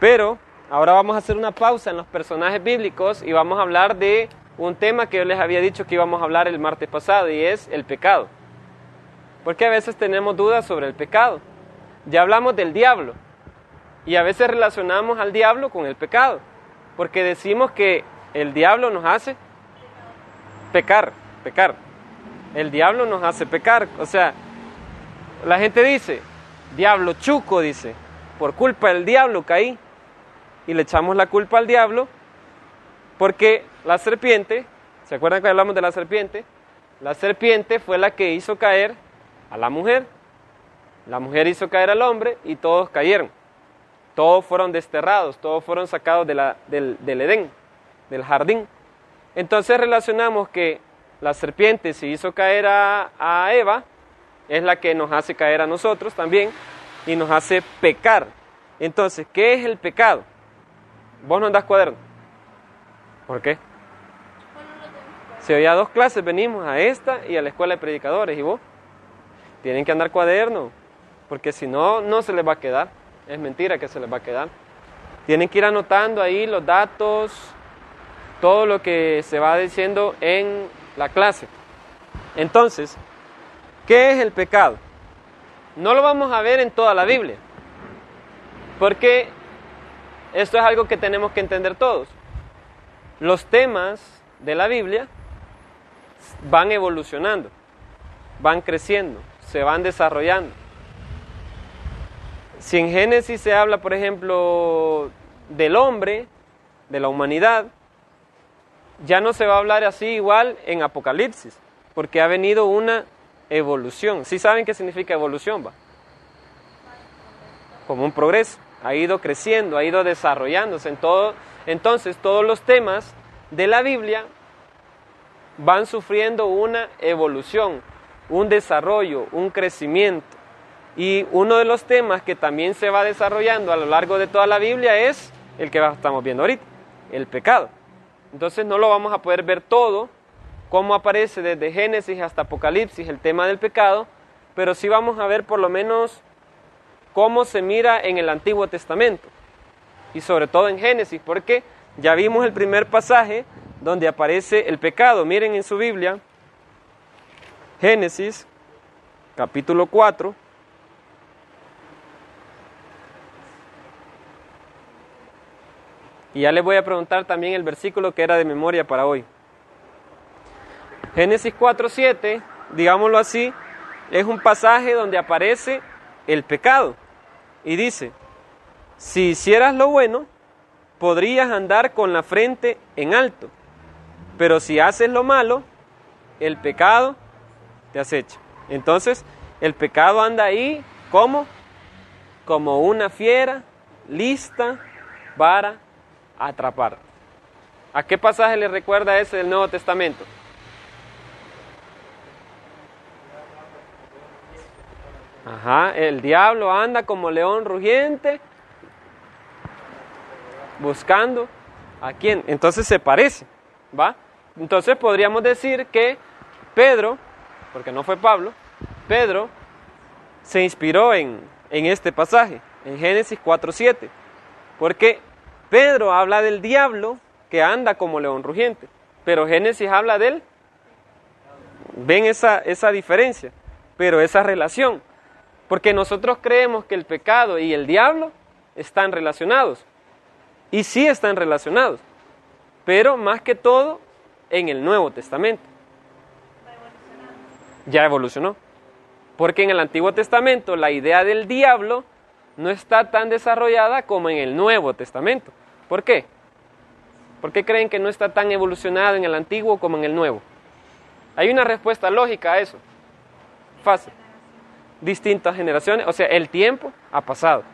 Pero ahora vamos a hacer una pausa en los personajes bíblicos y vamos a hablar de un tema que yo les había dicho que íbamos a hablar el martes pasado y es el pecado. Porque a veces tenemos dudas sobre el pecado. Ya hablamos del diablo y a veces relacionamos al diablo con el pecado. Porque decimos que el diablo nos hace pecar, pecar. El diablo nos hace pecar. O sea, la gente dice, diablo chuco, dice, por culpa del diablo caí. Y le echamos la culpa al diablo porque la serpiente, ¿se acuerdan que hablamos de la serpiente? La serpiente fue la que hizo caer a la mujer. La mujer hizo caer al hombre y todos cayeron. Todos fueron desterrados, todos fueron sacados de la, del, Edén, del jardín. Entonces relacionamos que la serpiente se hizo caer a Eva, es la que nos hace caer a nosotros también y nos hace pecar. Entonces, ¿qué es el pecado? Vos no andás cuaderno. ¿Por qué? Si había dos clases, venimos a esta y a la escuela de predicadores. ¿Y vos? Tienen que andar cuaderno, porque si no, no se les va a quedar. Es mentira que se les va a quedar. Tienen que ir anotando ahí los datos, todo lo que se va diciendo en la clase. Entonces, ¿qué es el pecado? No lo vamos a ver en toda la Biblia, porque esto es algo que tenemos que entender todos. Los temas de la Biblia van evolucionando, van creciendo, se van desarrollando. Si en Génesis se habla, por ejemplo, del hombre, de la humanidad, ya no se va a hablar así igual en Apocalipsis, porque ha venido una evolución. ¿Sí saben qué significa evolución? Va? Como un progreso. Ha ido creciendo, ha ido desarrollándose en todo. Entonces, todos los temas de la Biblia van sufriendo una evolución, un desarrollo, un crecimiento. Y uno de los temas que también se va desarrollando a lo largo de toda la Biblia es el que estamos viendo ahorita, el pecado. Entonces no lo vamos a poder ver todo, cómo aparece desde Génesis hasta Apocalipsis el tema del pecado, pero sí vamos a ver por lo menos cómo se mira en el Antiguo Testamento y sobre todo en Génesis, porque ya vimos el primer pasaje donde aparece el pecado. Miren en su Biblia, Génesis capítulo 4. Y ya les voy a preguntar también el versículo que era de memoria para hoy. Génesis 4.7, digámoslo así, es un pasaje donde aparece el pecado. Y dice, si hicieras lo bueno, podrías andar con la frente en alto, pero si haces lo malo, el pecado te acecha. Entonces, el pecado anda ahí como como una fiera lista para atrapar. ¿A qué pasaje le recuerda ese del Nuevo Testamento? Ajá, el diablo anda como león rugiente buscando a quién. Entonces se parece, ¿va? Entonces podríamos decir que Pedro, porque no fue Pablo, Pedro se inspiró en, en este pasaje, en Génesis 4.7, porque Pedro habla del diablo que anda como león rugiente, pero Génesis habla de él. Ven esa, esa diferencia, pero esa relación. Porque nosotros creemos que el pecado y el diablo están relacionados. Y sí están relacionados. Pero más que todo en el Nuevo Testamento. Ya evolucionó. Porque en el Antiguo Testamento la idea del diablo no está tan desarrollada como en el Nuevo Testamento. ¿Por qué? ¿Por qué creen que no está tan evolucionado en el Antiguo como en el Nuevo? Hay una respuesta lógica a eso. Fácil distintas generaciones, o sea, el tiempo ha pasado.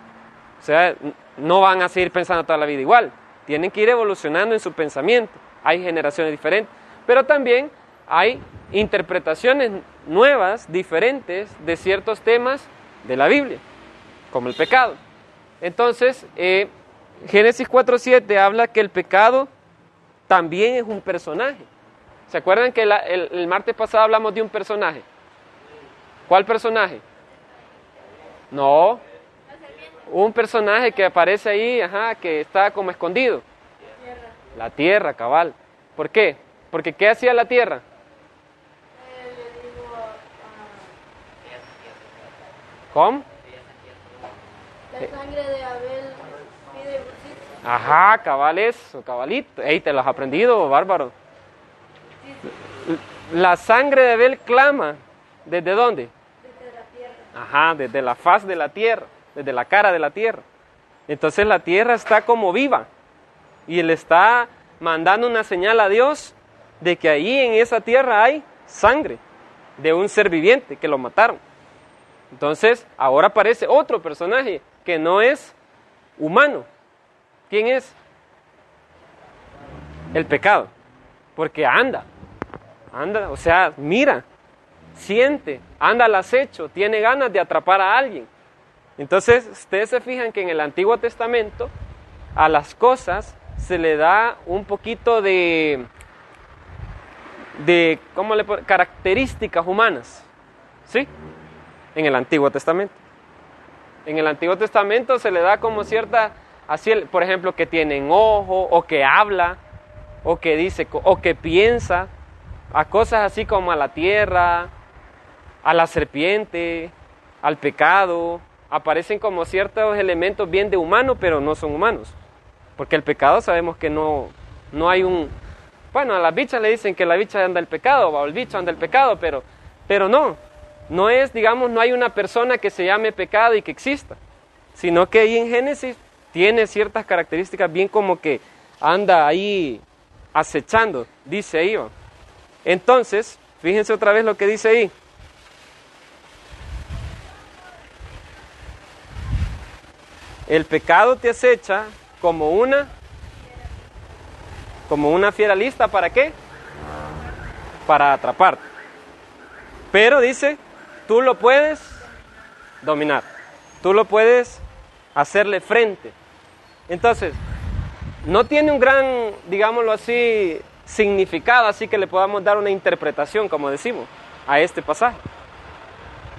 O sea, no van a seguir pensando toda la vida igual, tienen que ir evolucionando en su pensamiento. Hay generaciones diferentes, pero también hay interpretaciones nuevas, diferentes de ciertos temas de la Biblia, como el pecado. Entonces, eh, Génesis 4.7 habla que el pecado también es un personaje. ¿Se acuerdan que el martes pasado hablamos de un personaje? ¿Cuál personaje? No. Un personaje que aparece ahí, ajá, que está como escondido. La tierra, cabal. ¿Por qué? Porque ¿qué hacía la tierra? ¿Cómo? la sangre de Abel pide. Ajá, cabal eso, cabalito. Ey, te lo has aprendido, bárbaro. La sangre de Abel clama. ¿Desde dónde? Ajá, desde la faz de la tierra, desde la cara de la tierra. Entonces la tierra está como viva y él está mandando una señal a Dios de que ahí en esa tierra hay sangre de un ser viviente que lo mataron. Entonces ahora aparece otro personaje que no es humano. ¿Quién es? El pecado. Porque anda, anda, o sea, mira, siente, anda al acecho, tiene ganas de atrapar a alguien. Entonces, ustedes se fijan que en el Antiguo Testamento a las cosas se le da un poquito de, de ¿cómo le pon- características humanas. ¿Sí? En el Antiguo Testamento. En el Antiguo Testamento se le da como cierta, así, por ejemplo, que tienen ojo, o que habla, o que dice, o que piensa, a cosas así como a la tierra, a la serpiente, al pecado, aparecen como ciertos elementos bien de humano, pero no son humanos. Porque el pecado sabemos que no, no hay un... Bueno, a las bichas le dicen que la bicha anda el pecado, o el bicho anda el pecado, pero, pero no. No es, digamos, no hay una persona que se llame pecado y que exista, sino que ahí en Génesis tiene ciertas características bien como que anda ahí acechando, dice ahí. Entonces, fíjense otra vez lo que dice ahí. El pecado te acecha como una como una fiera lista para qué? Para atraparte. Pero dice, tú lo puedes dominar. Tú lo puedes hacerle frente. Entonces, no tiene un gran, digámoslo así, significado, así que le podamos dar una interpretación, como decimos, a este pasaje.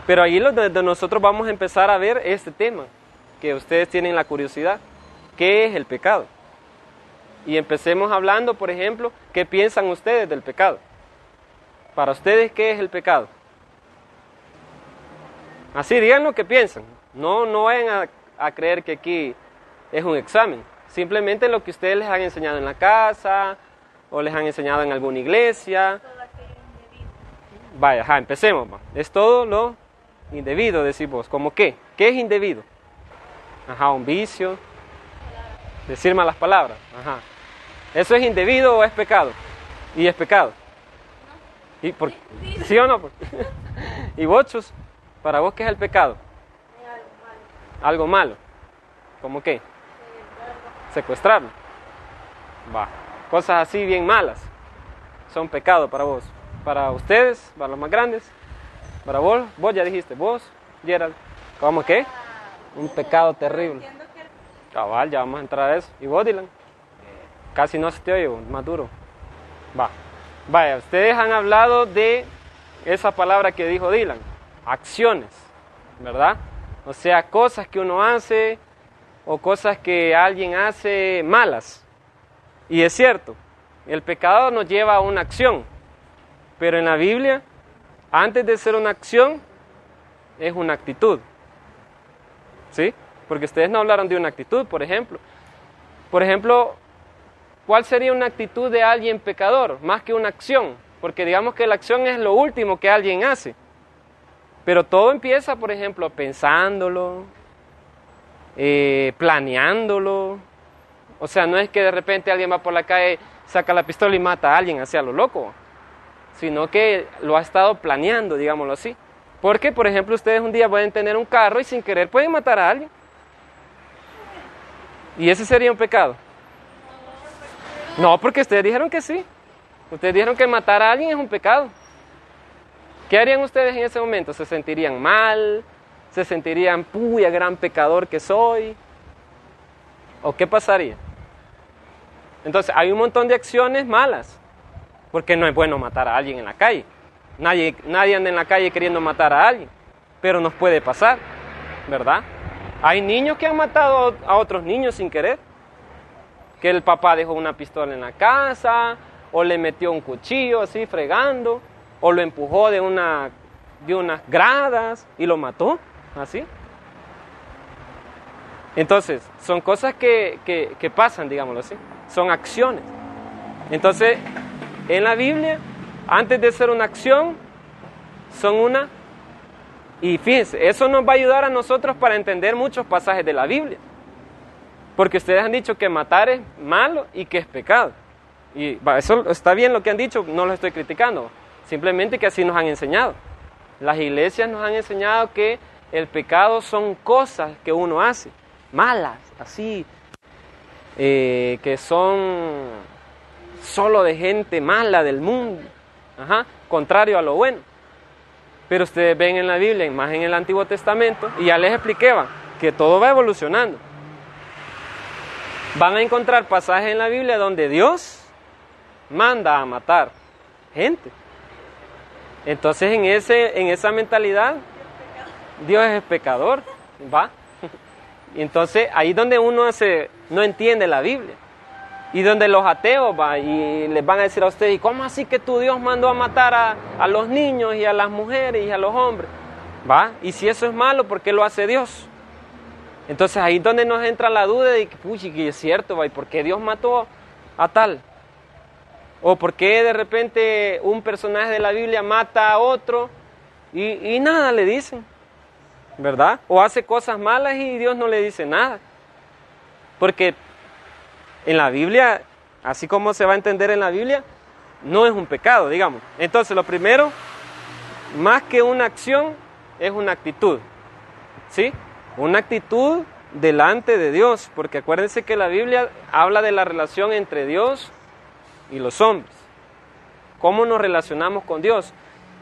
Pero ahí lo de, de nosotros vamos a empezar a ver este tema, que ustedes tienen la curiosidad. ¿Qué es el pecado? Y empecemos hablando, por ejemplo, ¿qué piensan ustedes del pecado? Para ustedes, ¿qué es el pecado? Así, digan lo que piensan. No, no vayan a, creer que aquí es un examen. Simplemente lo que ustedes les han enseñado en la casa o les han enseñado en alguna iglesia. Vaya, ajá, empecemos. Es todo lo indebido, decís vos. ¿Cómo qué? ¿Qué es indebido? Ajá, un vicio. Decir malas palabras. Ajá. ¿Eso es indebido o es pecado? Y es pecado. ¿Y por, ¿Sí o no? ¿Y bochos? ¿Para vos qué es el pecado? Algo malo. ¿Cómo qué? Secuestrarlo. Va. Cosas así bien malas. Son pecado para vos. Para ustedes, para los más grandes. Para vos, vos ya dijiste, vos, Gerald. ¿Cómo qué? Un pecado terrible. Cabal, ya vamos a entrar a eso. ¿Y vos, Dylan? Casi no se te oye, más duro. Va. Vaya, ustedes han hablado de esa palabra que dijo Dylan, acciones, ¿verdad? O sea, cosas que uno hace o cosas que alguien hace malas. Y es cierto, el pecado nos lleva a una acción, pero en la Biblia, antes de ser una acción, es una actitud. ¿Sí? Porque ustedes no hablaron de una actitud, por ejemplo. Por ejemplo, ¿cuál sería una actitud de alguien pecador más que una acción? Porque digamos que la acción es lo último que alguien hace. Pero todo empieza, por ejemplo, pensándolo, eh, planeándolo. O sea, no es que de repente alguien va por la calle, saca la pistola y mata a alguien hacia lo loco, sino que lo ha estado planeando, digámoslo así. Porque, por ejemplo, ustedes un día pueden tener un carro y sin querer pueden matar a alguien. ¿Y ese sería un pecado? No, porque ustedes dijeron que sí. Ustedes dijeron que matar a alguien es un pecado. ¿Qué harían ustedes en ese momento? ¿Se sentirían mal? ¿Se sentirían, puya, gran pecador que soy? ¿O qué pasaría? Entonces, hay un montón de acciones malas, porque no es bueno matar a alguien en la calle. Nadie, nadie anda en la calle queriendo matar a alguien, pero nos puede pasar, ¿verdad? Hay niños que han matado a otros niños sin querer. Que el papá dejó una pistola en la casa, o le metió un cuchillo así fregando, o lo empujó de, una, de unas gradas y lo mató, así. Entonces, son cosas que, que, que pasan, digámoslo así, son acciones. Entonces, en la Biblia, antes de ser una acción, son una... Y fíjense, eso nos va a ayudar a nosotros para entender muchos pasajes de la Biblia. Porque ustedes han dicho que matar es malo y que es pecado. Y eso está bien lo que han dicho, no lo estoy criticando. Simplemente que así nos han enseñado. Las iglesias nos han enseñado que el pecado son cosas que uno hace, malas, así, eh, que son solo de gente mala del mundo, Ajá, contrario a lo bueno. Pero ustedes ven en la Biblia, más en el Antiguo Testamento, y ya les expliqué que todo va evolucionando. Van a encontrar pasajes en la Biblia donde Dios manda a matar gente. Entonces en, ese, en esa mentalidad, Dios es pecador, ¿va? Entonces ahí es donde uno se, no entiende la Biblia. Y donde los ateos va y les van a decir a ustedes, ¿y cómo así que tu Dios mandó a matar a, a, los niños y a las mujeres y a los hombres? ¿Va? Y si eso es malo, ¿por qué lo hace Dios? Entonces ahí es donde nos entra la duda de que, uy, que es cierto, ¿va? ¿y por qué Dios mató a tal? ¿O por qué de repente un personaje de la Biblia mata a otro y, y nada le dicen? ¿Verdad? O hace cosas malas y Dios no le dice nada. Porque en la Biblia, así como se va a entender en la Biblia, no es un pecado, digamos. Entonces, lo primero, más que una acción, es una actitud. ¿Sí? Una actitud delante de Dios, porque acuérdense que la Biblia habla de la relación entre Dios y los hombres. ¿Cómo nos relacionamos con Dios?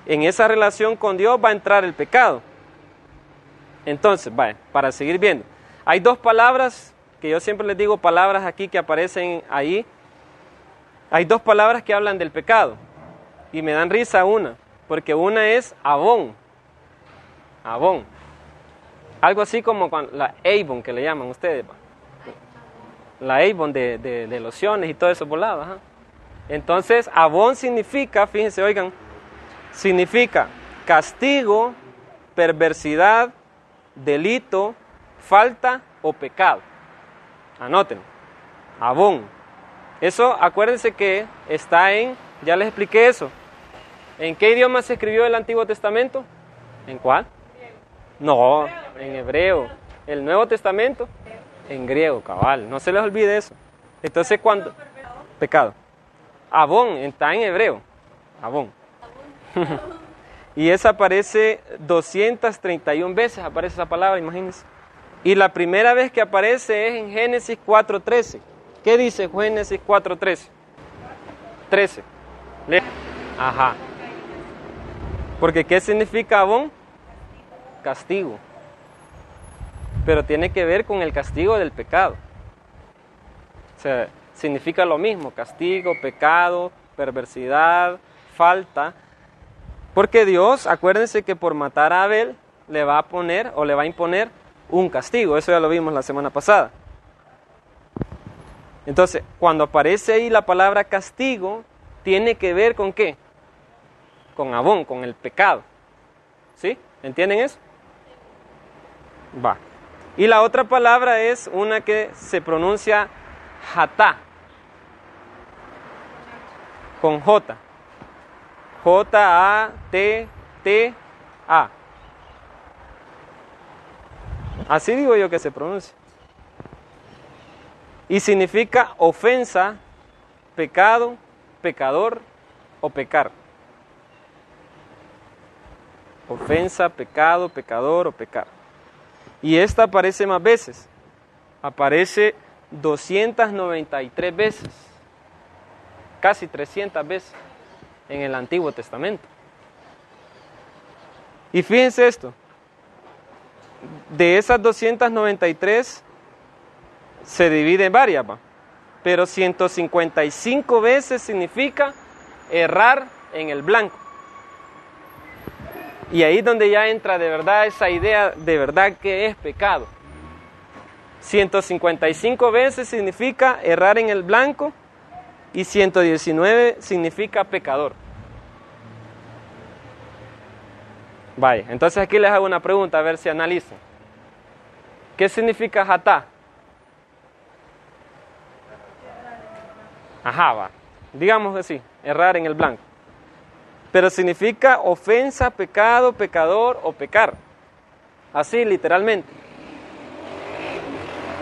En esa relación con Dios va a entrar el pecado. Entonces, vaya, para seguir viendo, hay dos palabras que yo siempre les digo palabras aquí que aparecen ahí. Hay dos palabras que hablan del pecado y me dan risa una, porque una es abón, abón, algo así como la Avon que le llaman ustedes, la Avon de, de, lociones y todo eso volado. Ajá. Entonces, abón significa, fíjense, oigan, significa castigo, perversidad, delito, falta o pecado. Anoten, abón. Eso, acuérdense que está en, ya les expliqué eso. ¿En qué idioma se escribió el Antiguo Testamento? ¿En cuál? No, en hebreo. ¿El Nuevo Testamento? En griego, cabal. No se les olvide eso. Entonces, cuando... Pecado. Abón, está en hebreo. Abón. y esa aparece 231 veces, aparece esa palabra, imagínense. Y la primera vez que aparece es en Génesis 4.13. ¿Qué dice Génesis 4.13? 13. Ajá. Porque ¿qué significa abón? Castigo. Pero tiene que ver con el castigo del pecado. O sea, significa lo mismo, castigo, pecado, perversidad, falta. Porque Dios, acuérdense que por matar a Abel le va a poner o le va a imponer un castigo. Eso ya lo vimos la semana pasada. Entonces, cuando aparece ahí la palabra castigo, tiene que ver con qué? Con abón, con el pecado. ¿Sí? ¿Entienden eso? Va. Y la otra palabra es una que se pronuncia jatá, con J. J-A-T-T-A. Así digo yo que se pronuncia. Y significa ofensa, pecado, pecador o pecar. Ofensa, pecado, pecador o pecar. Y esta aparece más veces. Aparece 293 veces. Casi 300 veces en el Antiguo Testamento. Y fíjense esto, de esas 293 se divide en varias, pero 155 veces significa errar en el blanco. Y ahí es donde ya entra de verdad esa idea de verdad que es pecado. 155 veces significa errar en el blanco y 119 significa pecador. Vaya, entonces aquí les hago una pregunta a ver si analizan. ¿Qué significa jatá? Ajá, va. Digamos así, errar en el blanco. Pero significa ofensa, pecado, pecador o pecar. Así, literalmente.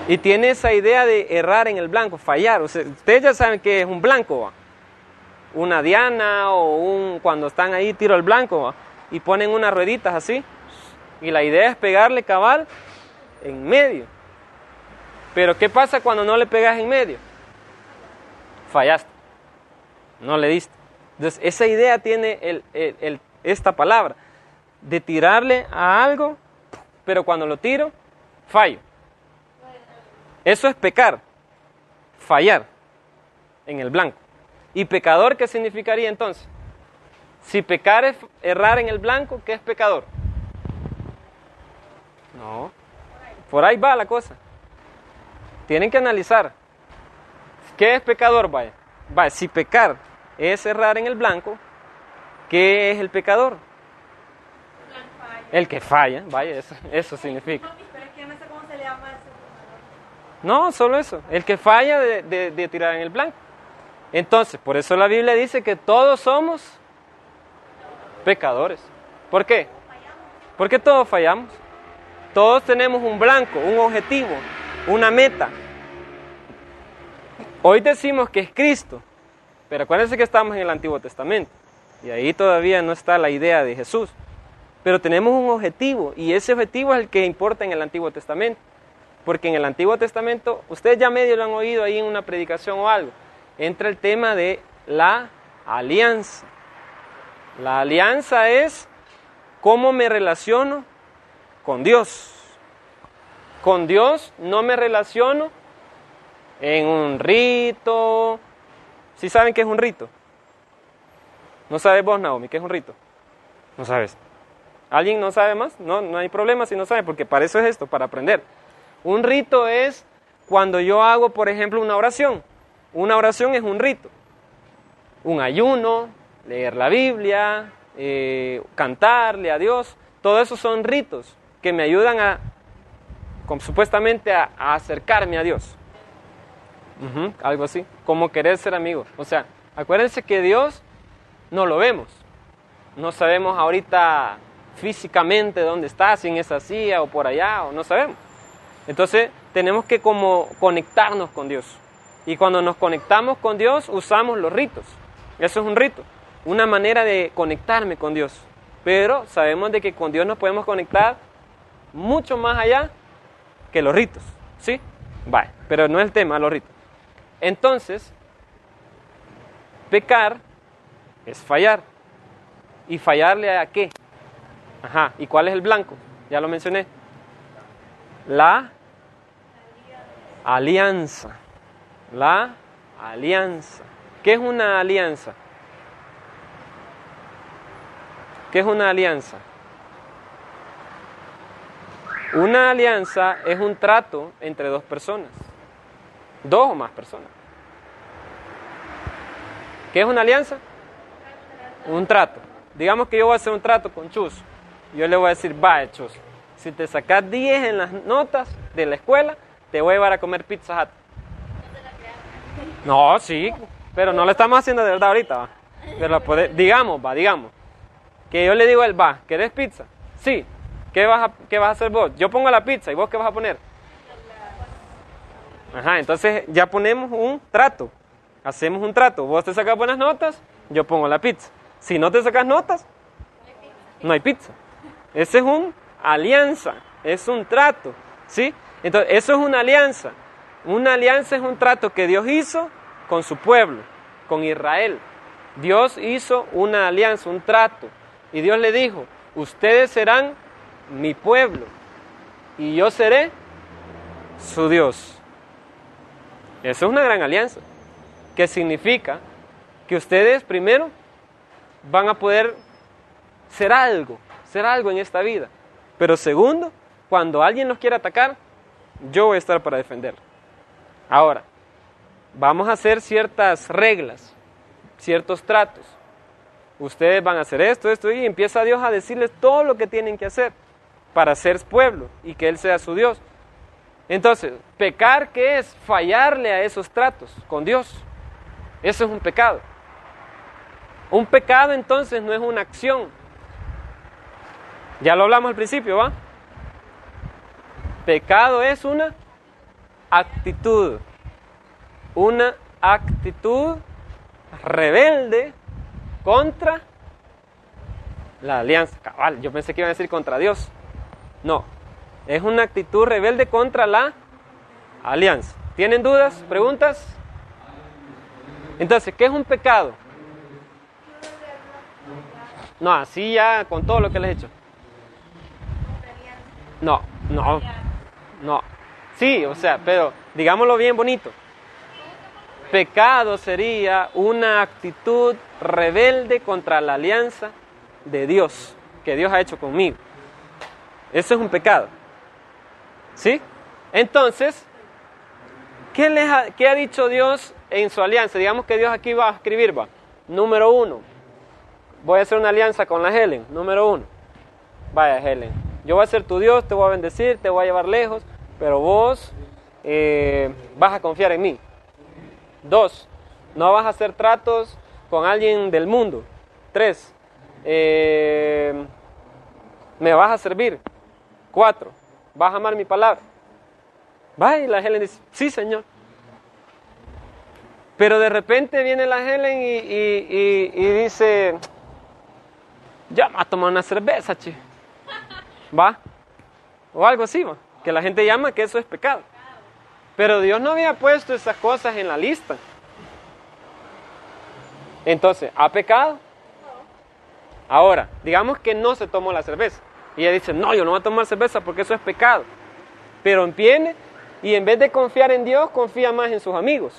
Y tiene esa idea de errar en el blanco, fallar. ustedes ya saben que es un blanco, ¿va? una diana o un cuando están ahí tiro al blanco ¿va? Y ponen unas rueditas así. Y la idea es pegarle cabal en medio. Pero ¿qué pasa cuando no le pegas en medio? Fallaste. No le diste. Entonces, esa idea tiene el, esta palabra, de tirarle a algo, pero cuando lo tiro, fallo. Eso es pecar, fallar en el blanco. ¿Y pecador qué significaría entonces? Si pecar es errar en el blanco, ¿qué es pecador? No, por ahí va la cosa. Tienen que analizar. ¿Qué es pecador? Vaya, vaya si pecar es errar en el blanco, ¿qué es el pecador? El que falla, vaya, eso, eso significa. No, solo eso. El que falla de, tirar en el blanco. Entonces, por eso la Biblia dice que todos somos pecadores. ¿Por qué? Porque todos fallamos. Todos tenemos un blanco, un objetivo, una meta. Hoy decimos que es Cristo, pero acuérdense que estamos en el Antiguo Testamento y ahí todavía no está la idea de Jesús. Pero tenemos un objetivo y ese objetivo es el que importa en el Antiguo Testamento. Porque en el Antiguo Testamento, ustedes ya medio lo han oído ahí en una predicación o algo, entra el tema de la alianza. La alianza es cómo me relaciono con Dios. Con Dios no me relaciono en un rito. ¿Sí saben qué es un rito? ¿No sabes vos, Naomi, qué es un rito? No sabes. ¿Alguien no sabe más? No, no hay problema si no sabe, porque para eso es esto, para aprender. Un rito es cuando yo hago, por ejemplo, una oración. Una oración es un rito. Un ayuno, leer la Biblia, eh, cantarle a Dios. Todo eso son ritos que me ayudan a, supuestamente, a, acercarme a Dios. algo así, como querer ser amigo. O sea, acuérdense que Dios no lo vemos. No sabemos ahorita físicamente dónde está, si en esa silla o por allá, o no sabemos. Entonces tenemos que como conectarnos con Dios. Y cuando nos conectamos con Dios usamos los ritos. Eso es un rito, una manera de conectarme con Dios. Pero sabemos de que con Dios nos podemos conectar mucho más allá que los ritos. ¿Sí? Vale, pero no es el tema, los ritos. Entonces, pecar es fallar. ¿Y fallarle a qué? Ajá, ¿y cuál es el blanco? Ya lo mencioné. La alianza. La alianza. ¿Qué es una alianza? ¿Qué es una alianza? Una alianza es un trato entre dos personas, dos o más personas. ¿Qué es una alianza? Un trato. Digamos que yo voy a hacer un trato con Chus. Yo le voy a decir, va, Chus, si te sacas 10 en las notas de la escuela, te voy a llevar a comer pizza Hut. No, sí, pero no lo estamos haciendo de verdad ahorita, ¿va? Pero digamos, va, digamos, que yo le digo a él, va, ¿querés pizza? Sí, ¿qué vas, a, ¿qué vas a hacer vos? Yo pongo la pizza, ¿y vos qué vas a poner? Ajá, entonces ya ponemos un trato, hacemos un trato, vos te sacas buenas notas, yo pongo la pizza. Si no te sacas notas, no hay pizza. Ese es un alianza, es un trato, ¿sí? Entonces, eso es una alianza. Una alianza es un trato que Dios hizo con su pueblo, con Israel. Dios hizo una alianza, un trato. Y Dios le dijo, ustedes serán mi pueblo y yo seré su Dios. Eso es una gran alianza, que significa que ustedes primero van a poder ser algo, ser algo en esta vida. Pero segundo, cuando alguien los quiera atacar, Yo voy a estar para defenderla. Ahora, vamos a hacer ciertas reglas, ciertos tratos. Ustedes van a hacer esto, esto, y empieza Dios a decirles todo lo que tienen que hacer para ser pueblo y que Él sea su Dios. Entonces, pecar, ¿qué es? Fallarle a esos tratos con Dios. Eso es un pecado. Un pecado entonces no es una acción. Ya lo hablamos al principio, ¿va? Pecado es una actitud. Una actitud rebelde contra la alianza. Cabal, yo pensé que iba a decir contra Dios. No, es una actitud rebelde contra la alianza. ¿Tienen dudas? ¿Preguntas? Entonces, ¿qué es un pecado? No, así ya con todo lo que les he hecho. No, no, no. Sí, o sea, pero digámoslo bien bonito. Pecado sería una actitud rebelde contra la alianza de Dios, que Dios ha hecho conmigo. Eso es un pecado. ¿Sí? Entonces, ¿qué, les ha, ¿qué ha dicho Dios en su alianza? Digamos que Dios aquí va a escribir, va. Número uno, voy a hacer una alianza con la Helen. Número uno, vaya Helen, yo voy a ser tu Dios, te voy a bendecir, te voy a llevar lejos, pero vos eh, vas a confiar en mí. Dos, no vas a hacer tratos con alguien del mundo. Tres, eh, me vas a servir. Cuatro, vas a amar mi palabra. Va y la Helen dice, sí, Señor. Pero de repente viene la Helen y, dice, ya me a tomar una cerveza, che. ¿Va? O algo así, ¿va? Que la gente llama que eso es pecado. Pero Dios no había puesto esas cosas en la lista. Entonces, ¿ha pecado? Ahora, digamos que no se tomó la cerveza. Y ella dice, no, yo no voy a tomar cerveza porque eso es pecado. Pero viene y en vez de confiar en Dios, confía más en sus amigos.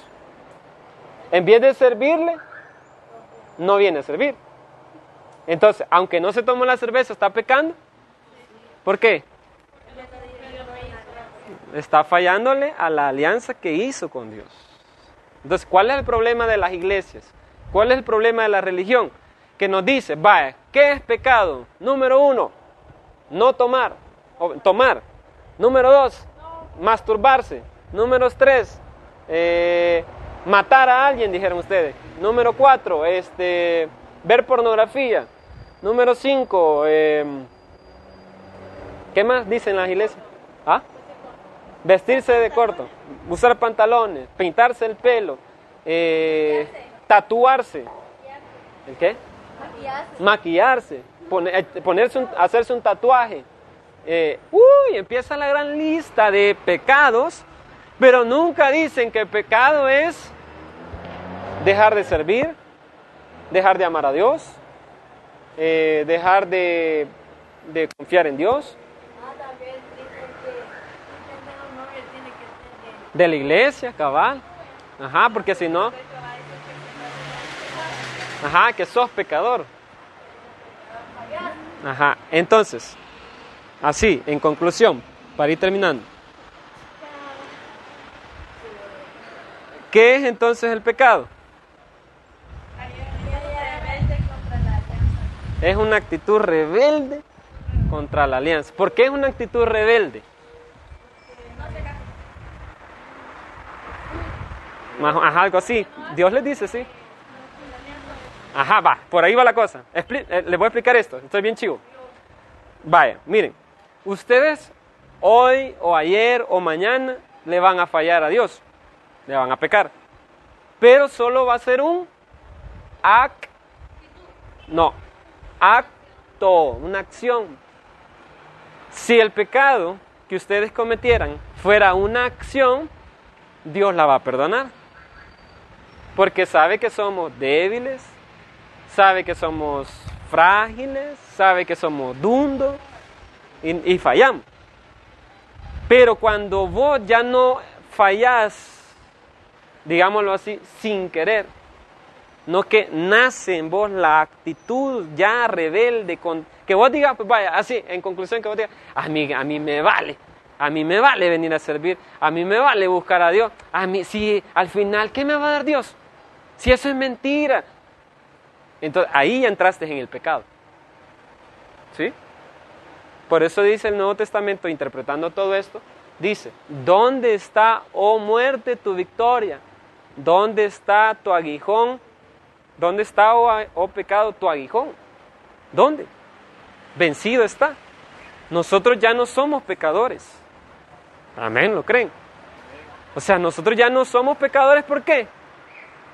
En vez de servirle, no viene a servir. Entonces, aunque no se tomó la cerveza, está pecando. ¿Por qué? Está fallándole a la alianza que hizo con Dios. Entonces, ¿cuál es el problema de las iglesias? ¿Cuál es el problema de la religión? Que nos dice, vaya, ¿qué es pecado? Número uno, no tomar, o tomar. Número dos, masturbarse. Número tres, eh, matar a alguien, dijeron ustedes. Número cuatro, este, ver pornografía. Número cinco, eh, ¿qué más dicen las iglesias? ¿Ah? Vestirse de corto, usar pantalones, pintarse el pelo, eh, tatuarse. ¿El qué? Maquillarse, poner, ponerse un, hacerse un tatuaje. Eh, uy, empieza la gran lista de pecados, pero nunca dicen que el pecado es dejar de servir, dejar de amar a Dios, eh, dejar de, de, confiar en Dios. De la iglesia, cabal. Ajá, porque si no... Ajá, que sos pecador. Ajá, entonces, así, en conclusión, para ir terminando. ¿Qué es entonces el pecado? Es una actitud rebelde contra la alianza. ¿Por qué es una actitud rebelde? Ajá, algo así. Dios les dice, sí. Ajá, va, por ahí va la cosa. Expli eh, les voy a explicar esto, estoy bien chivo. Vaya, miren, ustedes hoy o ayer o mañana le van a fallar a Dios, le van a pecar. Pero solo va a ser un act, no, acto, una acción. Si el pecado que ustedes cometieran fuera una acción, Dios la va a perdonar. Porque sabe que somos débiles, sabe que somos frágiles, sabe que somos dundos y, fallamos. Pero cuando vos ya no fallás, digámoslo así, sin querer, no que nace en vos la actitud ya rebelde, con, que vos digas, pues vaya, así, en conclusión, que vos digas, a mí, a mí me vale, A mí me vale venir a servir, a mí me vale buscar a Dios. A mí, si al final, ¿qué me va a dar Dios? Si eso es mentira. Entonces, ahí ya entraste en el pecado. ¿Sí? Por eso dice el Nuevo Testamento, interpretando todo esto, dice, ¿dónde está, oh muerte, tu victoria? ¿Dónde está tu aguijón? ¿Dónde está, oh, oh pecado, tu aguijón? ¿Dónde? Vencido está. Nosotros ya no somos pecadores. Amén, ¿lo creen? O sea, nosotros ya no somos pecadores, ¿por qué?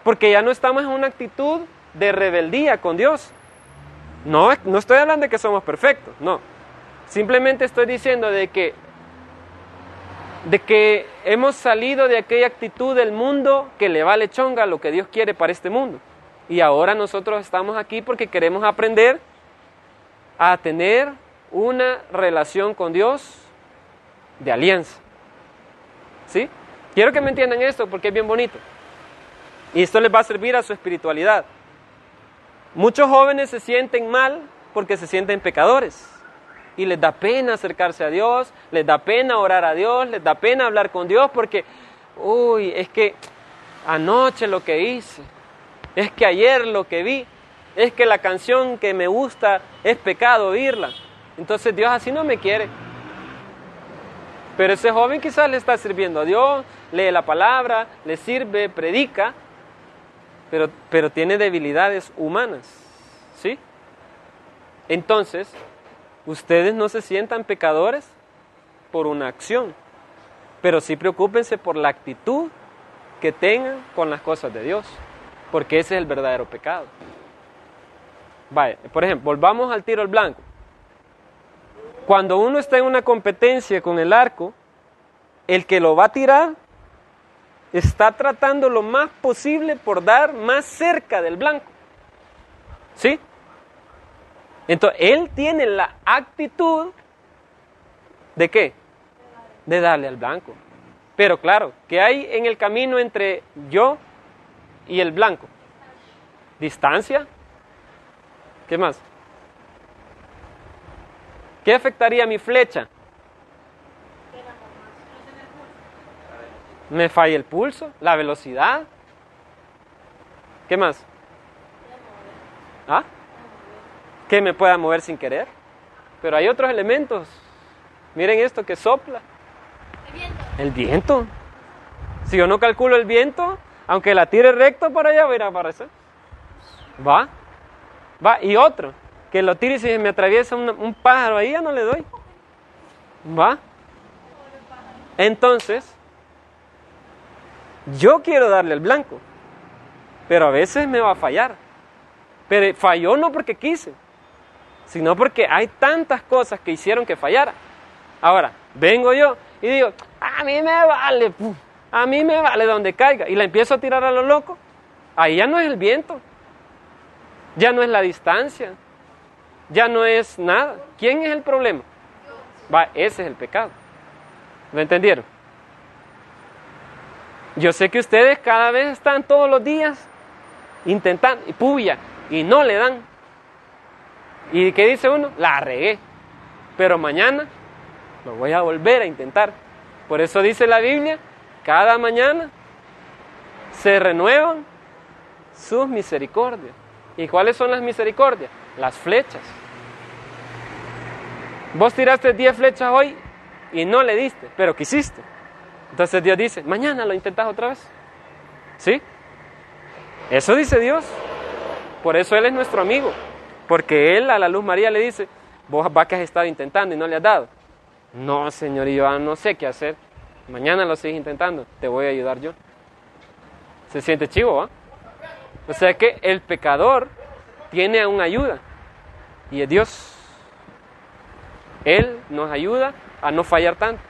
Porque ya no estamos en una actitud de rebeldía con Dios. No, no estoy hablando de que somos perfectos, no. Simplemente estoy diciendo de que de que hemos salido de aquella actitud del mundo que le vale chonga lo que Dios quiere para este mundo. Y ahora nosotros estamos aquí porque queremos aprender a tener una relación con Dios de alianza. ¿Sí? Quiero que me entiendan esto porque es bien bonito. Y esto les va a servir a su espiritualidad. Muchos jóvenes se sienten mal porque se sienten pecadores. Y les da pena acercarse a Dios, les da pena orar a Dios, les da pena hablar con Dios porque, uy, es que anoche lo que hice, es que ayer lo que vi, es que la canción que me gusta es pecado oírla. Entonces Dios así no me quiere. Pero ese joven quizás le está sirviendo a Dios, lee la palabra, le sirve, predica, pero, pero tiene debilidades humanas. ¿Sí? Entonces, ustedes no se sientan pecadores por una acción, pero sí preocúpense por la actitud que tengan con las cosas de Dios, porque ese es el verdadero pecado. Vaya, por ejemplo, volvamos al tiro al blanco. Cuando uno está en una competencia con el arco, el que lo va a tirar está tratando lo más posible por dar más cerca del blanco. ¿Sí? Entonces, él tiene la actitud de qué? De darle al blanco. Pero claro, ¿qué hay en el camino entre yo y el blanco? Distancia. ¿Qué más? ¿Qué afectaría mi flecha? Me falla el pulso, la velocidad. ¿Qué más? ¿Ah? Que me pueda mover sin querer. Pero hay otros elementos. Miren esto que sopla. El viento. El viento. Si yo no calculo el viento, aunque la tire recto para allá, va a ir a aparecer. ¿Va? Va. Y otro, que lo tire y si me atraviesa un, un pájaro ahí, ya no le doy. ¿Va? Entonces, yo quiero darle al blanco, pero a veces me va a fallar. Pero falló no porque quise, sino porque hay tantas cosas que hicieron que fallara. Ahora, vengo yo y digo, a mí me vale, a mí me vale donde caiga, y la empiezo a tirar a lo loco. Ahí ya no es el viento, ya no es la distancia, ya no es nada. ¿Quién es el problema? Va, ese es el pecado. ¿Lo entendieron? Yo sé que ustedes cada vez están todos los días intentando, y puya, y no le dan. ¿Y qué dice uno? La regué. Pero mañana lo voy a volver a intentar. Por eso dice la Biblia, cada mañana se renuevan sus misericordias. ¿Y cuáles son las misericordias? Las flechas. Vos tiraste 10 flechas hoy y no le diste, pero quisiste. Entonces Dios dice, mañana lo intentas otra vez. ¿Sí? Eso dice Dios. Por eso Él es nuestro amigo. Porque Él a la luz María le dice, vos va que has estado intentando y no le has dado. No, Señor, yo no sé qué hacer. Mañana lo sigues intentando, te voy a ayudar yo. Se siente chivo, ¿va? O sea que el pecador tiene una ayuda y es Dios. Él nos ayuda a no fallar tanto.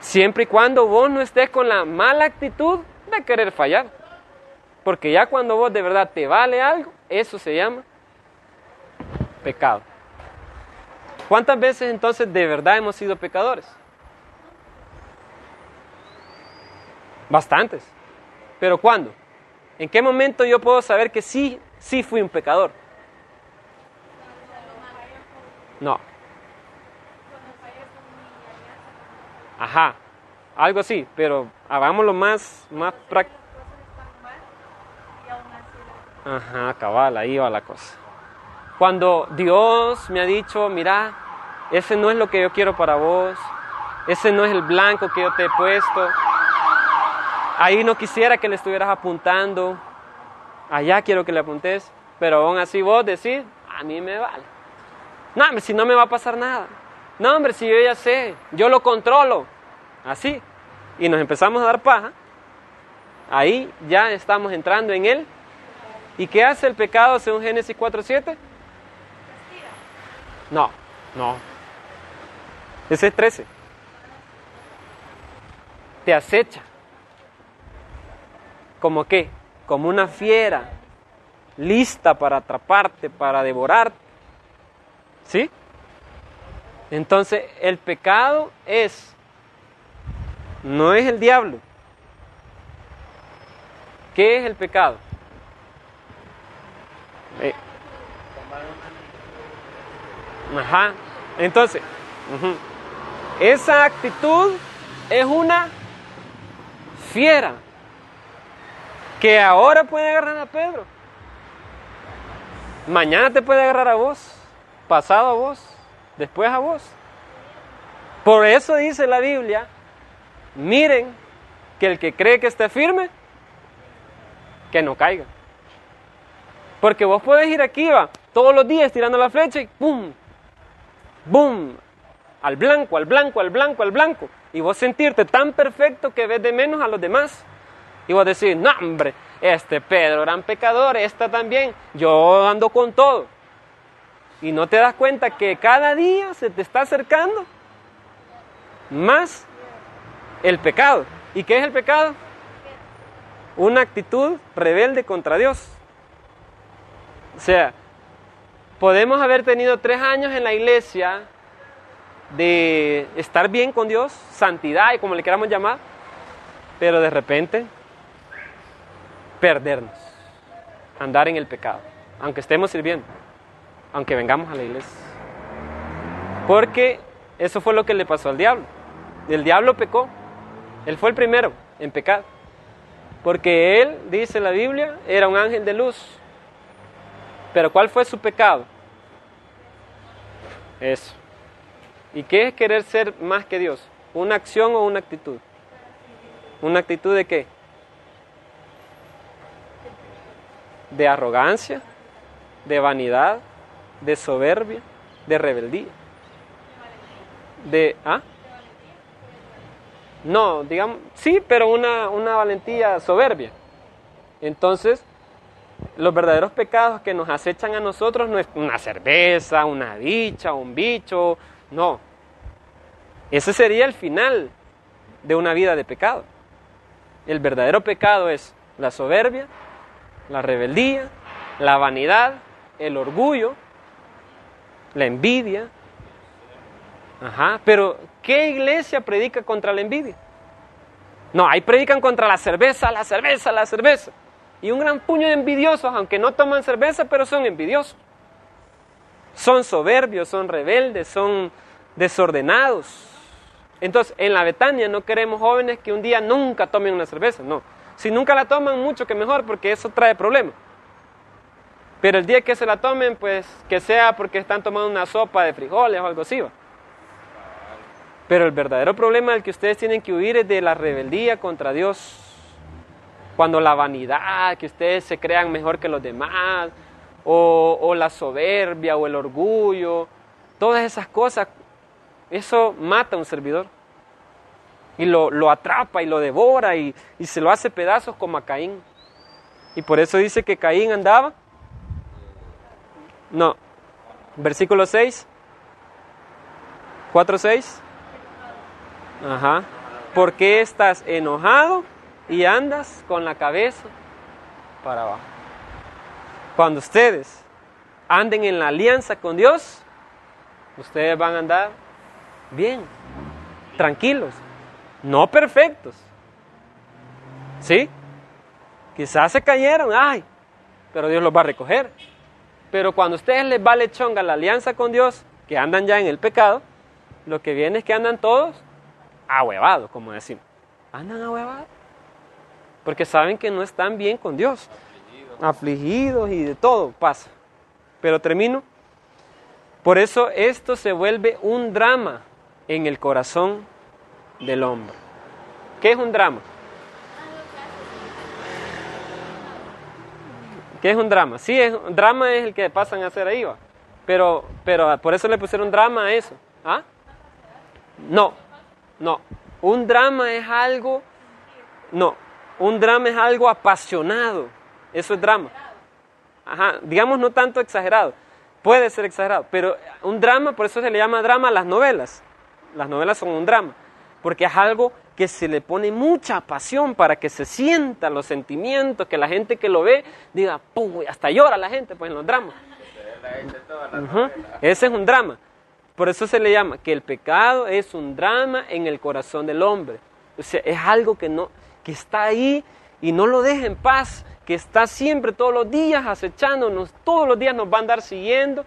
Siempre y cuando vos no estés con la mala actitud de querer fallar. Porque ya cuando vos de verdad te vale algo, eso se llama pecado. ¿Cuántas veces entonces de verdad hemos sido pecadores? Bastantes. ¿Pero cuándo? ¿En qué momento yo puedo saber que sí, sí fui un pecador? No. Ajá, algo así, pero hagámoslo más, más práctico. Ajá, cabal, ahí va la cosa. Cuando Dios me ha dicho, mira, ese no es lo que yo quiero para vos, ese no es el blanco que yo te he puesto, ahí no quisiera que le estuvieras apuntando, allá quiero que le apuntes, pero aún así vos decís, a mí me vale. No, si no me va a pasar nada. No, hombre, si yo ya sé, yo lo controlo. Así. Y nos empezamos a dar paja. Ahí ya estamos entrando en él. ¿Y qué hace el pecado según Génesis 4.7? No, no. Ese es 13. Te acecha. ¿Como qué? Como una fiera lista para atraparte, para devorarte. ¿Sí? Entonces, el pecado es, no es el diablo. ¿Qué es el pecado? Eh. Ajá. Entonces, esa actitud es una fiera que ahora puede agarrar a Pedro. Mañana te puede agarrar a vos, pasado a vos, después a vos. Por eso dice la Biblia, miren que el que cree que esté firme, que no caiga. Porque vos puedes ir aquí, va, todos los días tirando la flecha y ¡pum! ¡Bum! Al blanco, al blanco, al blanco, al blanco. Y vos sentirte tan perfecto que ves de menos a los demás. Y vos decís, no, hombre, este Pedro, gran pecador, esta también, yo ando con todo. Y no te das cuenta que cada día se te está acercando más el pecado. ¿Y qué es el pecado? Una actitud rebelde contra Dios. O sea, podemos haber tenido tres años en la iglesia de estar bien con Dios, santidad y como le queramos llamar, pero de repente perdernos, andar en el pecado, aunque estemos sirviendo, aunque vengamos a la iglesia. Porque eso fue lo que le pasó al diablo. El diablo pecó, él fue el primero en pecar. Porque él, dice la Biblia, era un ángel de luz. Pero ¿cuál fue su pecado? Eso. ¿Y qué es querer ser más que Dios? ¿Una acción o una actitud? ¿Una actitud de qué? de arrogancia, de vanidad, de soberbia, de rebeldía. De, ¿ah? No, digamos, sí, pero una, una valentía soberbia. Entonces, los verdaderos pecados que nos acechan a nosotros no es una cerveza, una dicha, un bicho, no. Ese sería el final de una vida de pecado. El verdadero pecado es la soberbia, la rebeldía, la vanidad, el orgullo, la envidia. Ajá, pero ¿qué iglesia predica contra la envidia? No, ahí predican contra la cerveza, la cerveza, la cerveza. Y un gran puño de envidiosos, aunque no toman cerveza, pero son envidiosos. Son soberbios, son rebeldes, son desordenados. Entonces, en la Betania no queremos jóvenes que un día nunca tomen una cerveza, no. Si nunca la toman, mucho que mejor, porque eso trae problemas. Pero el día que se la tomen, pues que sea porque están tomando una sopa de frijoles o algo así. Pero el verdadero problema del que ustedes tienen que huir es de la rebeldía contra Dios. Cuando la vanidad, que ustedes se crean mejor que los demás, o, la soberbia o el orgullo, todas esas cosas, eso mata a un servidor y lo, atrapa y lo devora y, y se lo hace pedazos como a Caín. Y por eso dice que Caín andaba. No, versículo 6. 4, 6. Ajá. ¿Por qué estás enojado y andas con la cabeza para abajo? Cuando ustedes anden en la alianza con Dios, ustedes van a andar bien, tranquilos, no perfectos. ¿Sí? Quizás se cayeron, ay, pero Dios los va a recoger. Pero cuando a ustedes les vale chonga la alianza con Dios, que andan ya en el pecado, lo que viene es que andan todos ahuevados, como decimos. Andan ahuevados. Porque saben que no están bien con Dios. Afligidos y de todo pasa. Pero termino. Por eso esto se vuelve un drama en el corazón del hombre. ¿Qué es un drama? ¿Qué es un drama? Sí, es, drama es el que pasan a hacer ahí, va. Pero, pero por eso le pusieron drama a eso. ¿Ah? No, no. Un drama es algo, no, un drama es algo apasionado. Eso es drama. Ajá, digamos no tanto exagerado. Puede ser exagerado, pero un drama, por eso se le llama drama a las novelas. Las novelas son un drama, porque es algo que se le pone mucha pasión para que se sientan los sentimientos, que la gente que lo ve diga, ¡pum! hasta llora la gente pues en los dramas. Ese es un drama. Por eso se le llama que el pecado es un drama en el corazón del hombre. O sea, es algo que, no, que está ahí y no lo deja en paz, que está siempre todos los días acechándonos, todos los días nos va a andar siguiendo.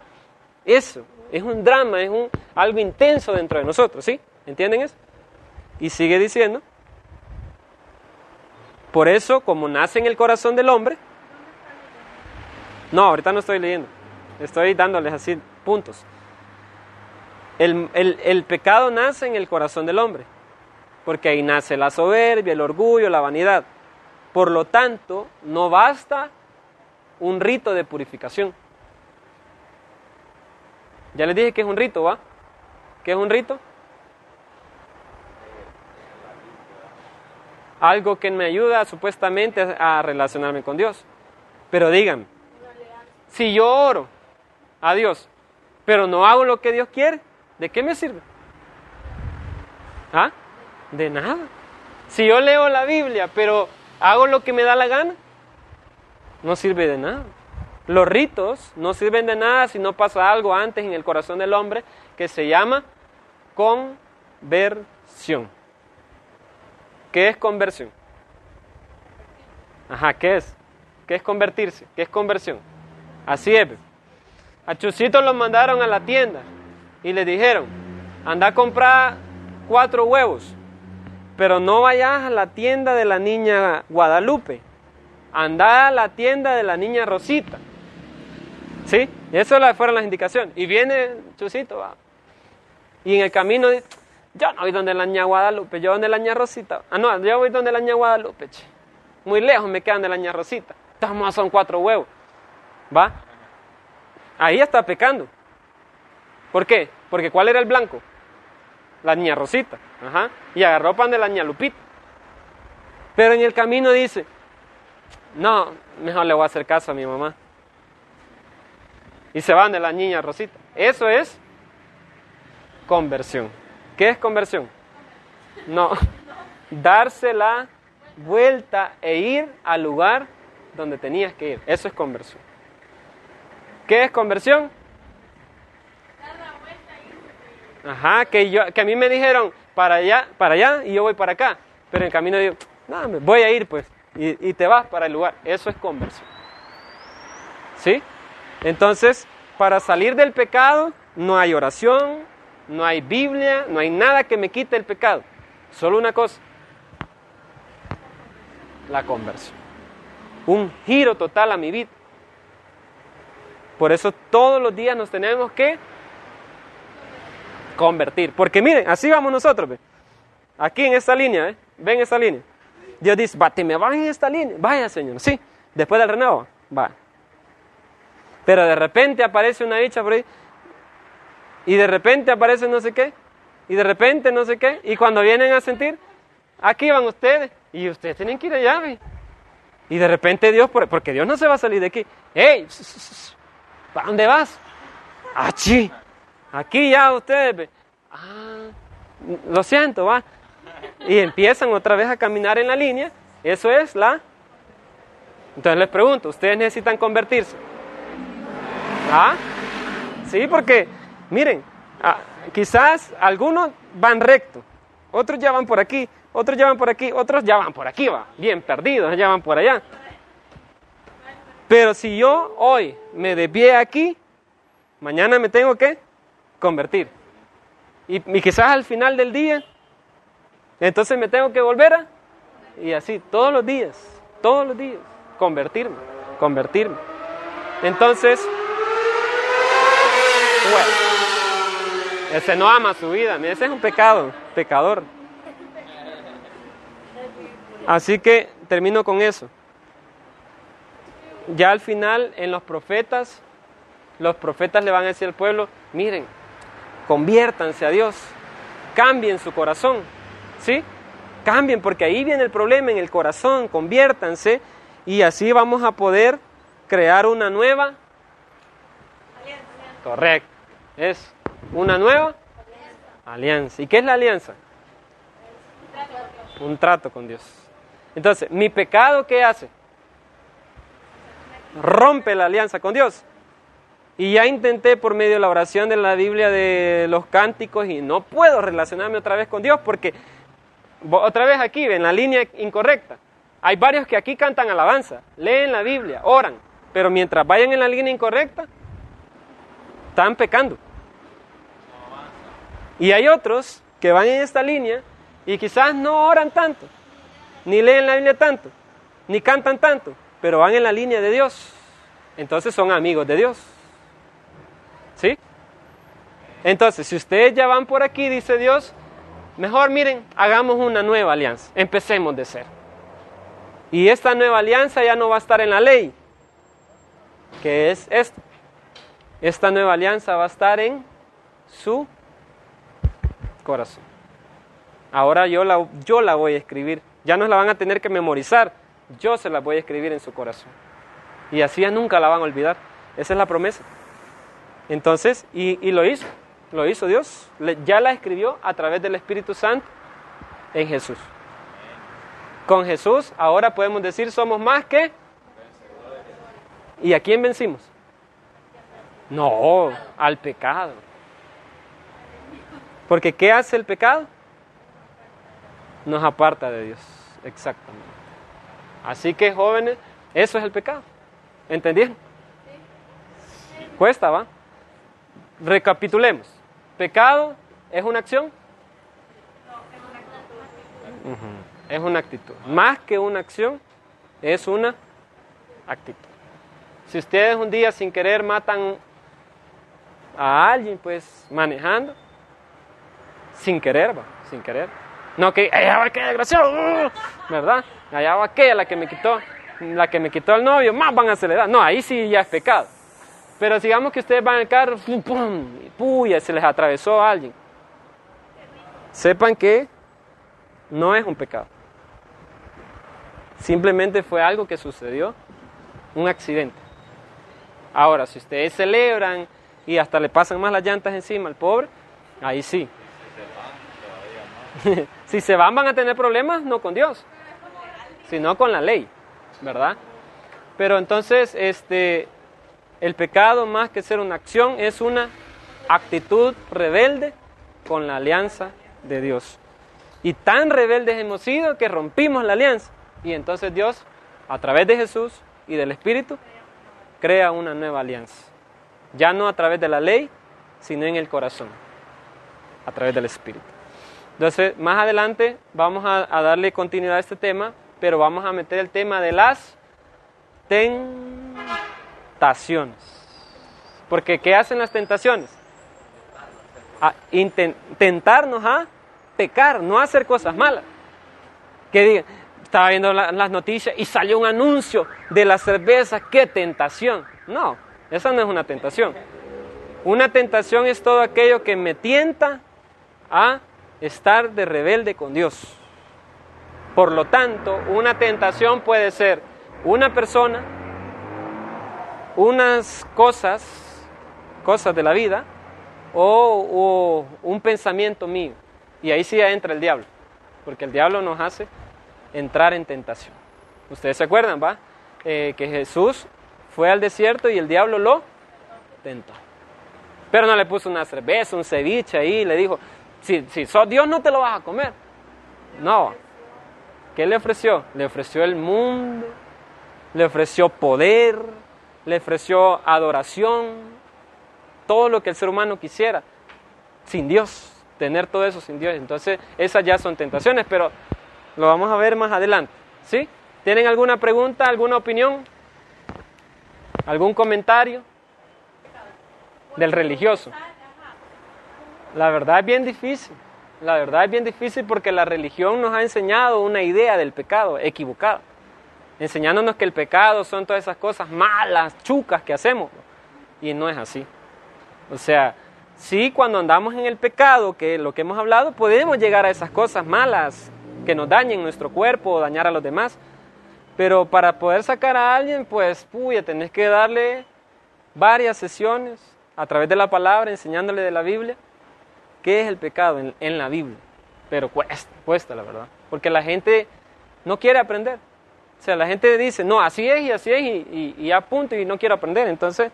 Eso es un drama, es un, algo intenso dentro de nosotros, ¿sí? ¿Entienden eso? Y sigue diciendo, por eso, como nace en el corazón del hombre, no, ahorita no estoy leyendo, estoy dándoles así puntos. El, el, pecado nace en el corazón del hombre, porque ahí nace la soberbia, el orgullo, la vanidad. Por lo tanto, no basta un rito de purificación. Ya les dije que es un rito, ¿va? ¿Qué es un rito? Algo que me ayuda supuestamente a relacionarme con Dios. Pero díganme, si yo oro a Dios, pero no hago lo que Dios quiere, ¿de qué me sirve? ¿Ah? De nada. Si yo leo la Biblia, pero hago lo que me da la gana, no sirve de nada. Los ritos no sirven de nada si no pasa algo antes en el corazón del hombre que se llama conversión. ¿Qué es conversión? Ajá, ¿qué es? ¿Qué es convertirse? ¿Qué es conversión? Así es. A Chusito lo mandaron a la tienda y le dijeron, anda a comprar cuatro huevos, pero no vayas a la tienda de la niña Guadalupe, anda a la tienda de la niña Rosita. ¿Sí? Y eso fueron las indicaciones. Y viene Chusito, va. Y en el camino dice, yo no voy donde la ña Guadalupe, yo donde la ña Rosita. Ah, no, yo voy donde la ña Guadalupe, che. Muy lejos me quedan de la ña Rosita. Estamos son cuatro huevos. ¿Va? Ahí está pecando. ¿Por qué? Porque ¿cuál era el blanco? La niña Rosita. Ajá. Y agarró pan de la ña Lupita. Pero en el camino dice, no, mejor le voy a hacer caso a mi mamá. Y se van de la niña Rosita. Eso es conversión. ¿Qué es conversión? No, darse la vuelta e ir al lugar donde tenías que ir. Eso es conversión. ¿Qué es conversión? Ajá, que, yo, que a mí me dijeron para allá, para allá y yo voy para acá. Pero en camino digo, no, me voy a ir pues. Y te vas para el lugar. Eso es conversión. ¿Sí? Entonces, para salir del pecado no hay oración, no hay Biblia, no hay nada que me quite el pecado. Solo una cosa, la conversión. Un giro total a mi vida. Por eso todos los días nos tenemos que convertir. Porque miren, así vamos nosotros. Aquí en esta línea, ¿eh? ven esta línea. Dios dice, bate, me va en esta línea. Vaya, Señor. Sí, después del renuevo, va. Pero de repente aparece una dicha por ahí y de repente aparece no sé qué, y de repente no sé qué, y cuando vienen a sentir, aquí van ustedes, y ustedes tienen que ir allá, y de repente Dios, porque Dios no se va a salir de aquí, ¡Ey! ¿Para dónde vas? Aquí, aquí ya ustedes, ah, lo siento, va, y empiezan otra vez a caminar en la línea, eso es la... Entonces les pregunto, ¿ustedes necesitan convertirse? ¿Ah? Sí, porque Miren, ah, quizás algunos van recto, otros ya van por aquí, otros ya van por aquí, otros ya van por aquí, va, bien perdidos, ya van por allá. Pero si yo hoy me desvié aquí, mañana me tengo que convertir. Y, y quizás al final del día Entonces me tengo que volver a... Y así, todos los días, todos los días, convertirme, convertirme. Entonces, bueno, ese no ama su vida, ese es un pecado, pecador. Así que termino con eso. Ya al final, en los profetas, los profetas le van a decir al pueblo, miren, conviértanse a Dios, cambien su corazón, ¿sí? Cambien, porque ahí viene el problema en el corazón, conviértanse y así vamos a poder crear una nueva Correcto. Es una nueva alianza. ¿Y qué es la alianza? Un trato con Dios. Entonces, mi pecado, ¿qué hace? Rompe la alianza con Dios. Y ya intenté por medio de la oración de la Biblia de los cánticos y no puedo relacionarme otra vez con Dios porque otra vez aquí, en la línea incorrecta. Hay varios que aquí cantan alabanza, leen la Biblia, oran, pero mientras vayan en la línea incorrecta, están pecando. Y hay otros que van en esta línea y quizás no oran tanto, ni leen la Biblia tanto, ni cantan tanto, pero van en la línea de Dios. Entonces son amigos de Dios. ¿Sí? Entonces, si ustedes ya van por aquí, dice Dios, mejor miren, hagamos una nueva alianza, empecemos de ser. Y esta nueva alianza ya no va a estar en la ley, que es esto. Esta nueva alianza va a estar en su corazón. Ahora yo la, yo la voy a escribir. Ya no la van a tener que memorizar. Yo se la voy a escribir en su corazón. Y así ya nunca la van a olvidar. Esa es la promesa. Entonces, y, y lo hizo. Lo hizo Dios. ya la escribió a través del Espíritu Santo en Jesús. Con Jesús ahora podemos decir somos más que... ¿Y a quién vencimos? No, al pecado. Porque ¿qué hace el pecado? Nos aparta de Dios, exactamente. Así que jóvenes, eso es el pecado. ¿Entendieron? Cuesta, ¿va? Recapitulemos. Pecado es una acción. Es una actitud. Más que una acción, es una actitud. Si ustedes un día sin querer matan a alguien, pues, manejando, sin querer, va, sin querer. No que, allá va aquella desgraciado, ¿verdad? Allá va aquella la que me quitó, la que me quitó el novio, más van a acelerar. No, ahí sí ya es pecado. Pero digamos que ustedes van el carro, pum, pum, puya, se les atravesó a alguien. Sepan que no es un pecado. Simplemente fue algo que sucedió, un accidente. Ahora, si ustedes celebran y hasta le pasan más las llantas encima al pobre, ahí sí. si se van van a tener problemas no con Dios, sino con la ley, ¿verdad? Pero entonces, este, el pecado más que ser una acción es una actitud rebelde con la alianza de Dios. Y tan rebeldes hemos sido que rompimos la alianza. Y entonces Dios, a través de Jesús y del Espíritu, crea una nueva alianza ya no a través de la ley, sino en el corazón, a través del Espíritu. Entonces, más adelante vamos a, darle continuidad a este tema, pero vamos a meter el tema de las tentaciones. Porque ¿qué hacen las tentaciones? A intentarnos a pecar, no hacer cosas malas. Que digan, estaba viendo las noticias y salió un anuncio de la cerveza, qué tentación. No, esa no es una tentación. Una tentación es todo aquello que me tienta a estar de rebelde con Dios. Por lo tanto, una tentación puede ser una persona, unas cosas, cosas de la vida, o, un pensamiento mío. Y ahí sí entra el diablo, porque el diablo nos hace entrar en tentación. Ustedes se acuerdan, ¿va? Eh, que Jesús fue al desierto y el diablo lo tentó. Pero no le puso una cerveza, un ceviche ahí, le dijo, si, si sos Dios no te lo vas a comer. No. ¿Qué le ofreció? Le ofreció el mundo, le ofreció poder, le ofreció adoración, todo lo que el ser humano quisiera, sin Dios. tener todo eso sin Dios. Entonces, esas ya son tentaciones, pero lo vamos a ver más adelante. ¿Sí? ¿Tienen alguna pregunta, alguna opinión? ¿Algún comentario? Del religioso. La verdad es bien difícil. La verdad es bien difícil porque la religión nos ha enseñado una idea del pecado equivocada. Enseñándonos que el pecado son todas esas cosas malas, chucas que hacemos. Y no es así. O sea, sí, cuando andamos en el pecado, que es lo que hemos hablado, podemos llegar a esas cosas malas que nos dañen nuestro cuerpo o dañar a los demás. Pero para poder sacar a alguien, pues, puya, tenés que darle varias sesiones a través de la palabra, enseñándole de la Biblia qué es el pecado en, la Biblia. Pero cuesta, cuesta la verdad. Porque la gente no quiere aprender. O sea, la gente dice, no, así es y así es y, y, ya punto y no quiero aprender. Entonces,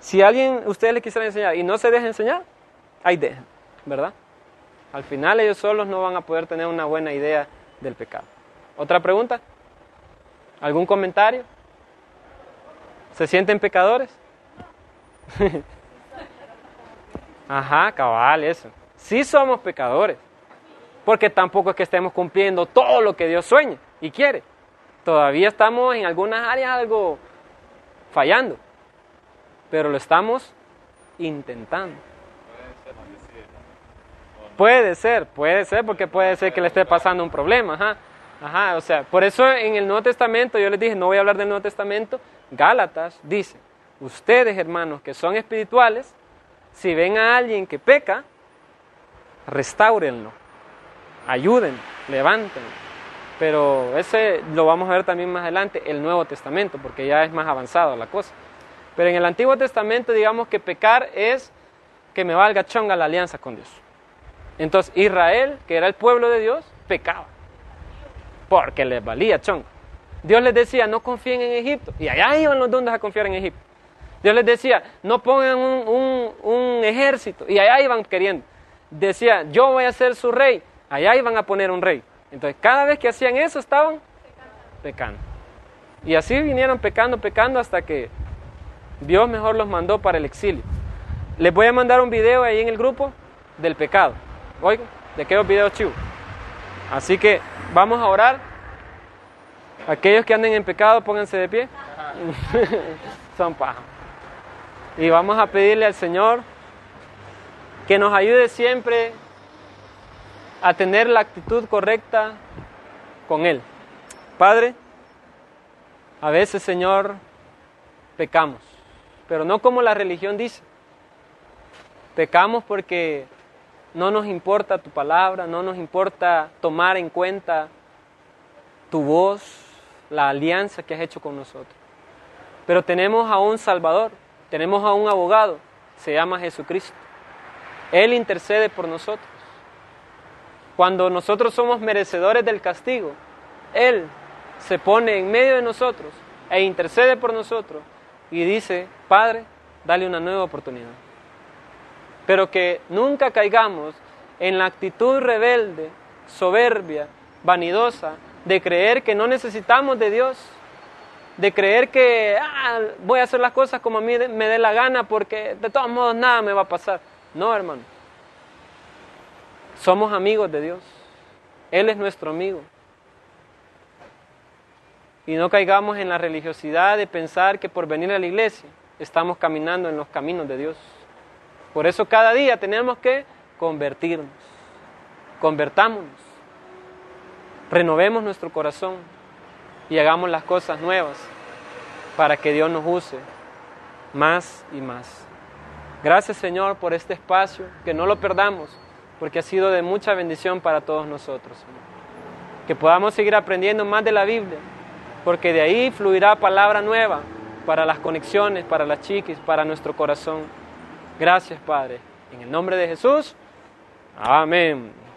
si alguien, ustedes le quisiera enseñar y no se deja enseñar, ahí dejen, ¿verdad? Al final ellos solos no van a poder tener una buena idea del pecado. ¿Otra pregunta? ¿Algún comentario? ¿Se sienten pecadores? Ajá, cabal, eso. Sí somos pecadores, porque tampoco es que estemos cumpliendo todo lo que Dios sueña y quiere. Todavía estamos en algunas áreas algo fallando, pero lo estamos intentando. Puede ser, puede ser, porque puede ser que le esté pasando un problema, ajá. Ajá, o sea, por eso en el Nuevo Testamento, yo les dije, no voy a hablar del Nuevo Testamento, Gálatas dice, ustedes hermanos que son espirituales, si ven a alguien que peca, restáurenlo, ayuden, levanten. Pero ese lo vamos a ver también más adelante, el Nuevo Testamento, porque ya es más avanzado la cosa. Pero en el Antiguo Testamento digamos que pecar es que me valga chonga la alianza con Dios. Entonces Israel, que era el pueblo de Dios, pecaba porque les valía chongo. Dios les decía, no confíen en Egipto. Y allá iban los dondes a confiar en Egipto. Dios les decía, no pongan un, ejército. Y allá iban queriendo. Decía, yo voy a ser su rey. Allá iban a poner un rey. Entonces, cada vez que hacían eso, estaban pecando. Y así vinieron pecando, pecando, hasta que Dios mejor los mandó para el exilio. Les voy a mandar un video ahí en el grupo del pecado. Oigan, de aquellos videos chivos. Así que Vamos a orar. Aquellos que anden en pecado, pónganse de pie. Son paja. Y vamos a pedirle al Señor que nos ayude siempre a tener la actitud correcta con Él. Padre, a veces, Señor, pecamos, pero no como la religión dice. Pecamos porque no nos importa tu palabra, no nos importa tomar en cuenta tu voz, la alianza que has hecho con nosotros. Pero tenemos a un Salvador, tenemos a un abogado, se llama Jesucristo. Él intercede por nosotros. Cuando nosotros somos merecedores del castigo, Él se pone en medio de nosotros e intercede por nosotros y dice, Padre, dale una nueva oportunidad pero que nunca caigamos en la actitud rebelde, soberbia, vanidosa, de creer que no necesitamos de Dios, de creer que ah, voy a hacer las cosas como a mí me dé la gana porque de todos modos nada me va a pasar. No, hermano. Somos amigos de Dios. Él es nuestro amigo. Y no caigamos en la religiosidad de pensar que por venir a la iglesia estamos caminando en los caminos de Dios. Por eso cada día tenemos que convertirnos. Convertámonos. Renovemos nuestro corazón y hagamos las cosas nuevas para que Dios nos use más y más. Gracias Señor por este espacio, que no lo perdamos, porque ha sido de mucha bendición para todos nosotros. Que podamos seguir aprendiendo más de la Biblia, porque de ahí fluirá palabra nueva para las conexiones, para las chiquis, para nuestro corazón. Gracias, Padre. En el nombre de Jesús. Amén.